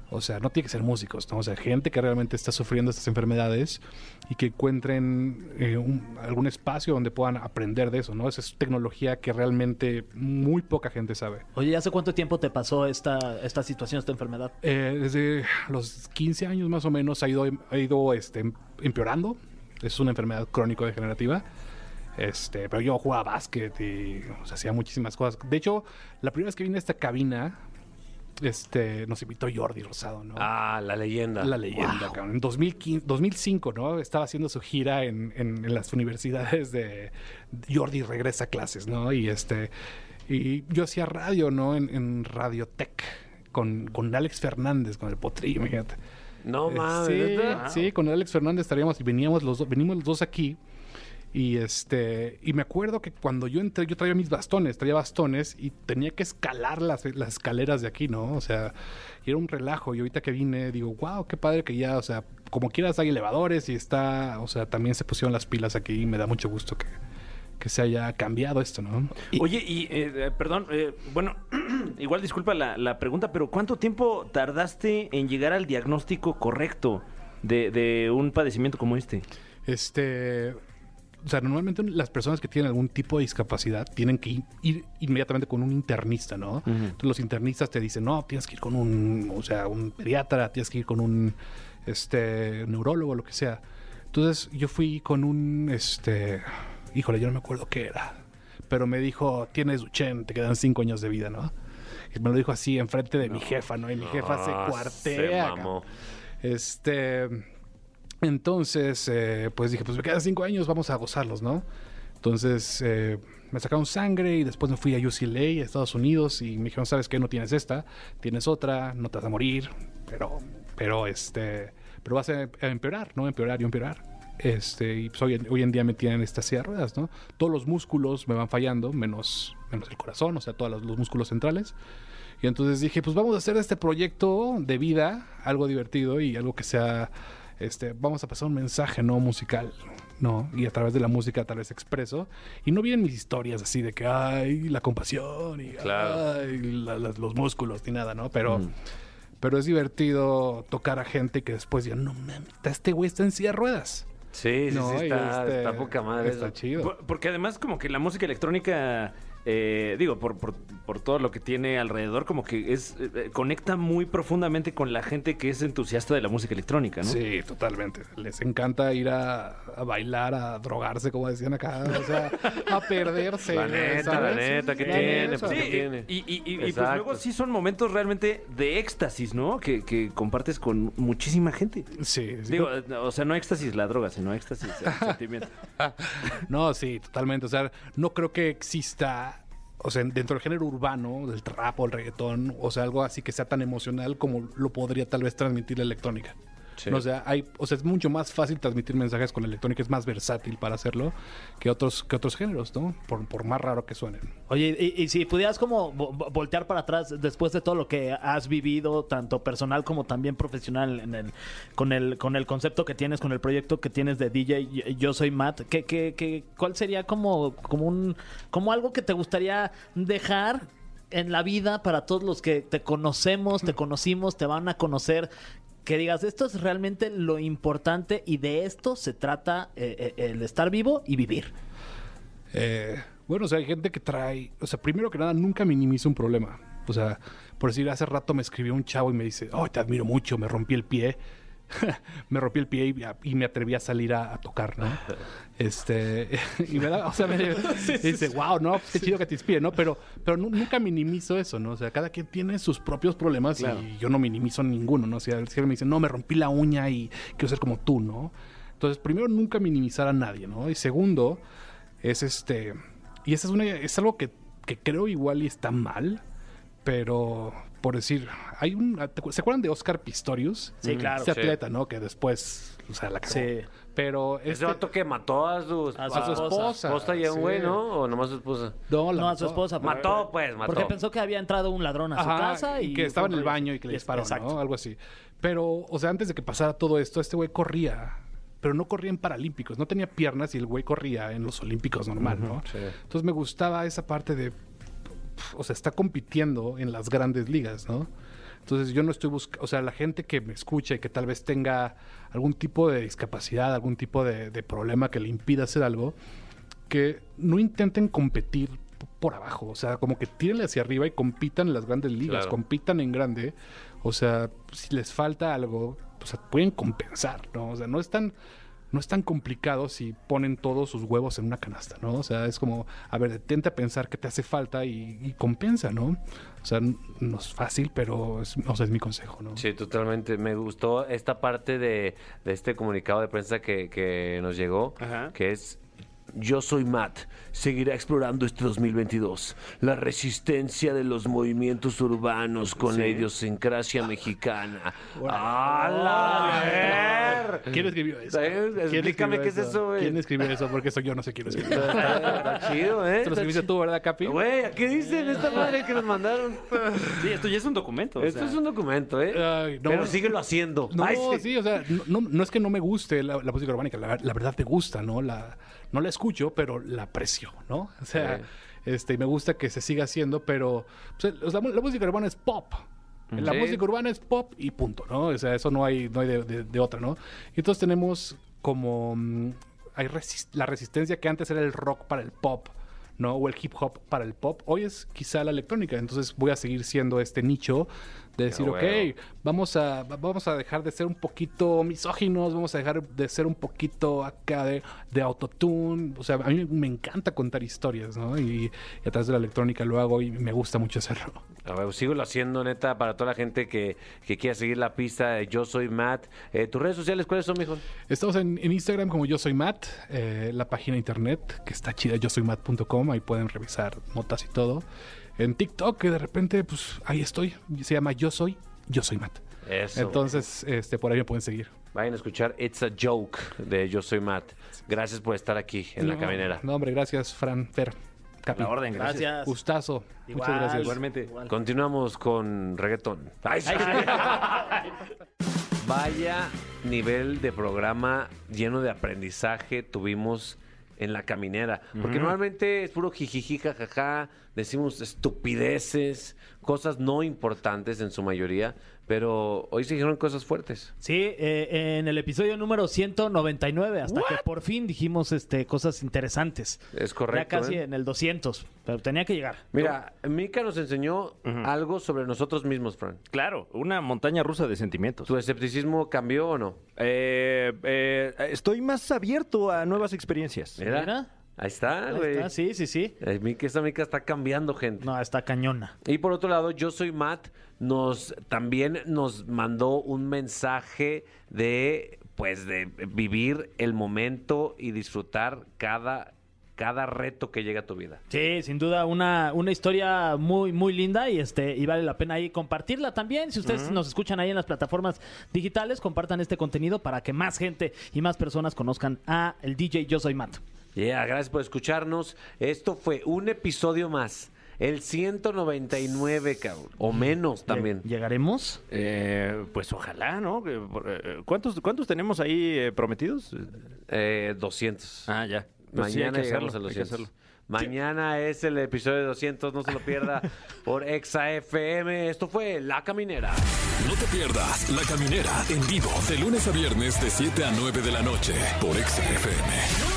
O sea, no tiene que ser músicos, ¿no? O sea, gente que realmente está sufriendo estas enfermedades y que encuentren eh, un- algún espacio donde puedan aprender de eso, ¿no? Esa es tecnología que realmente muy poca gente sabe. Oye, ¿hace cuánto tiempo te pasó esta, esta situación, esta enfermedad? Eh, desde los 15 años más o menos ha ido, ha ido este, empeorando. Es una enfermedad crónico-degenerativa. Este, pero yo jugaba básquet y o sea, hacía muchísimas cosas. De hecho, la primera vez que vine a esta cabina, este, nos invitó Jordi Rosado, ¿no? Ah, la leyenda. La leyenda, cabrón. En 2015, 2005, ¿no? Estaba haciendo su gira en, en- en las universidades de Jordi regresa a clases, ¿no? Y este y yo hacía radio, ¿no? En, en Radiotech con, con Alex Fernández, con el potrillo, imagínate. No Eh, mames. sí, con Alex Fernández estaríamos y veníamos los dos, venimos los dos aquí. Y este, y me acuerdo que cuando yo entré, yo traía mis bastones, traía bastones y tenía que escalar las, las escaleras de aquí, ¿no? O sea, y era un relajo. Y ahorita que vine, digo, wow, qué padre que ya, o sea, como quieras hay elevadores y está, o sea, también se pusieron las pilas aquí y me da mucho gusto que, que se haya cambiado esto, ¿no? Y- Oye, y eh, eh, perdón, eh, bueno, igual disculpa la, la pregunta, pero ¿cuánto tiempo tardaste en llegar al diagnóstico correcto de, de un padecimiento como este? Este, o sea, normalmente las personas que tienen algún tipo de discapacidad tienen que ir, inmediatamente con un internista, ¿no? Entonces los internistas te dicen, no, tienes que ir con un, o sea, un pediatra, tienes que ir con un, este, neurólogo, lo que sea. Entonces yo fui con un, este, híjole, yo no me acuerdo qué era, pero me dijo, tienes 80, te quedan 5 años de vida, ¿no? Y me lo dijo así enfrente de mi jefa, ¿no? Y mi jefa se Ah, cuartea. se mamó. Este, entonces, eh, pues dije, pues me quedan cinco años, vamos a gozarlos, ¿no? Entonces, eh, me sacaron sangre y después me fui a UCLA, a Estados Unidos, y me dijeron, ¿sabes qué? No tienes esta, tienes otra, no te vas a morir, pero, pero, este, pero vas a empeorar, ¿no? Empeorar y empeorar. Este, y pues hoy, hoy en día me tienen esta silla de ruedas, ¿no? Todos los músculos me van fallando, menos, menos el corazón, o sea, todos los, los músculos centrales. Y entonces dije, pues vamos a hacer este proyecto de vida, algo divertido y algo que sea, este, vamos a pasar un mensaje no musical, ¿no? Y a través de la música tal vez expreso. Y no vienen mis historias así de que, ay, la compasión y Claro. ay, la- la- los músculos ni nada, ¿no? Pero... Pero es divertido tocar a gente que después digan, no mames, este güey está en silla de ruedas. Sí, sí, No, sí, está, este, está poca madre. Está eso. chido. Por- Porque además como que la música electrónica, eh, digo, por, por, por todo lo que tiene alrededor, como que es eh, conecta muy profundamente con la gente que es entusiasta de la música electrónica, ¿no? Sí, totalmente. Les encanta ir a, a bailar, a drogarse, como decían acá, o sea, a perderse. La neta, ¿sabes? la neta, ¿qué tiene? Pues, Sí, ¿qué tiene? y, y- y- y pues luego sí son momentos realmente de éxtasis, ¿no? Que, que compartes con muchísima gente. Sí, sí. Digo, eh, o sea, no éxtasis la droga, sino éxtasis el sentimiento. No, sí, totalmente. O sea, no creo que exista, o sea, dentro del género urbano, del trap el reggaetón, o sea, algo así que sea tan emocional como lo podría tal vez transmitir la electrónica. Sí. No, o sea, hay, o sea, es mucho más fácil transmitir mensajes con la electrónica, es más versátil para hacerlo que otros, que otros géneros, ¿no? Por, por más raro que suenen. Oye, y, y si pudieras como vo- vo- voltear para atrás después de todo lo que has vivido, tanto personal como también profesional, en el, con, el, con el concepto que tienes, con el proyecto que tienes de DJ, Yo- yo soy Matt, ¿qué, qué, qué- cuál sería como, como, un, como algo que te gustaría dejar en la vida para todos los que te conocemos, te conocimos, te van a conocer? Que digas, esto es realmente lo importante y de esto se trata eh, eh, el estar vivo y vivir. Eh, bueno, o sea, hay gente que trae, o sea, primero que nada, nunca minimiza un problema. O sea, por decir, hace rato me escribió un chavo y me dice, oh, te admiro mucho, me rompí el pie. me rompí el pie y, y me atreví a salir a, a tocar, ¿no? Este, y me da, o sea, me dice, wow, no, pues qué chido que te inspire, ¿no? Pero, pero nu- nunca minimizo eso, ¿no? O sea, cada quien tiene sus propios problemas y yo no minimizo ninguno, ¿no? O sea, si alguien me dice, no, me rompí la uña y quiero ser como tú, ¿no? Entonces, primero, nunca minimizar a nadie, ¿no? Y segundo, es este, y esa es una, es algo que, que creo igual y está mal, pero por decir, hay un, ¿te acu- ¿se acuerdan de Oscar Pistorius? Sí, claro. Este Sí. atleta, ¿no? Que después, o sea, la cagó. Sí. Pero Ese este, vato que mató a su, A su esposa. esposa y a un sí. güey, ¿no? O nomás a su esposa. no, la No, a su esposa. porque- Mató, pues, mató. Porque pensó que había entrado un ladrón a su Ajá, casa y... que estaba en el baño y que le disparó, Exacto. ¿no? Algo así. Pero, o sea, antes de que pasara todo esto, este güey corría. Pero no corría en Paralímpicos. No tenía piernas y el güey corría en los Olímpicos normal, ¿no? Entonces me gustaba esa parte de... O sea, está compitiendo en las grandes ligas, ¿no? Entonces yo no estoy buscando... O sea, la gente que me escucha y que tal vez tenga algún tipo de discapacidad, algún tipo de, de problema que le impida hacer algo, que no intenten competir por abajo, o sea, como que tírenle hacia arriba y compitan en las grandes ligas, Claro. compitan en grande, o sea, si les falta algo, pues pueden compensar, ¿no? O sea, no es tan no es tan complicado si ponen todos sus huevos en una canasta, ¿no? O sea, es como, a ver, detente a pensar qué te hace falta y, y compensa, ¿no? O sea, no es fácil, pero es, o sea, es mi consejo, ¿no? Sí, totalmente. Me gustó esta parte de, de este comunicado de prensa que, que nos llegó, Ajá. que es Yo soy Matt, seguirá explorando este 2022 la resistencia de los movimientos urbanos con la idiosincrasia mexicana. ¡Hala! ver! ¿Quién escribió eso? ¿Sabes? ¿Quién Explícame escribió qué es eso, güey. ¿Quién escribió eso? Porque eso yo no sé quién escribió. Está, está chido, ¿eh? Esto lo escribiste tú, ¿verdad, Capi? Güey, ¿a qué dicen esta madre que nos mandaron? Sí, esto ya es un documento. o Esto sea. es un documento, ¿eh? Ay, no. Pero síguelo haciendo. No, Ay, sí. o sea, no, es que no me guste la, la música urbánica, la, la verdad me gusta, ¿no? La, no la escucho, pero la aprecio, ¿no? O sea, Sí. este, y me gusta que se siga haciendo, pero pues, la, música urbana es pop. La Sí. música urbana es pop y punto, ¿no? O sea, eso no hay, no hay de, de- de otra, ¿no? Y entonces tenemos como... mm, hay la resistencia que antes era el rock para el pop, ¿no? O el hip hop para el pop. Hoy es quizá la electrónica. Entonces voy a seguir siendo este nicho de decir, huevo. ok, vamos a, va- vamos a dejar de ser un poquito misóginos, vamos a dejar de ser un poquito acá de, de autotune. O sea, a mí me encanta contar historias, ¿no? Y, y a través de la electrónica lo hago y me gusta mucho hacerlo. A ver, síguelo haciendo, neta, para toda la gente que, que quiera seguir la pista Yo Soy Matt. Eh, ¿Tus redes sociales cuáles son, mijo? Estamos en, en Instagram como yo soy Matt, eh, la página de internet que está chida, yo soy Matt.com, ahí pueden revisar notas y todo. En TikTok, que de repente, pues ahí estoy, se llama Yo Soy, Yo Soy Matt. Eso. Entonces, este, por ahí me pueden seguir. Vayan a escuchar It's a Joke de Yo Soy Matt. Gracias por estar aquí en la caminera. No, hombre, gracias, Fran, Fer, Capi. La orden, gracias. Gracias. Gustazo. Igual. Muchas gracias. Igualmente. Igual. Continuamos con reggaetón. Ay, sí. Vaya nivel de programa lleno de aprendizaje tuvimos en la caminera. Porque normalmente es puro jijiji, jajaja, decimos estupideces, cosas no importantes en su mayoría, pero hoy se dijeron cosas fuertes. Sí, eh, en el episodio número 199, hasta que por fin dijimos este, cosas interesantes. Es correcto. ya casi ¿eh? en el 200, pero tenía que llegar. Mira, Mika nos enseñó algo sobre nosotros mismos, Fran. Claro, una montaña rusa de sentimientos. ¿Tu escepticismo cambió o no? Eh, eh, estoy más abierto a nuevas experiencias. Mira. Ahí está, güey. sí, sí, sí. Eh, Mika, esta Mika está cambiando gente. No, está cañona. Y por otro lado, yo soy Matt, nos también nos mandó un mensaje de pues de vivir el momento y disfrutar cada cada reto que llega a tu vida. Sí, sin duda una, una historia muy muy linda y este y vale la pena ahí compartirla también. Si ustedes nos escuchan ahí en las plataformas digitales, compartan este contenido para que más gente y más personas conozcan a el DJ Yo Soy Matt. Yeah, gracias por escucharnos. Esto fue un episodio más. El 199, cabrón. O menos también. ¿Llegaremos? Eh, pues ojalá, ¿no? Eh, ¿Cuántos, ¿Cuántos tenemos ahí eh, prometidos? Eh, 200. Ah, ya. Pues Mañana llegamos hacerlo, a que 200. hacerlo. Mañana es el episodio 200, no se lo pierda por Exa FM. Esto fue La Caminera. No te pierdas La Caminera en vivo de lunes a viernes de 7 a 9 de la noche por XFM. ¡Nunca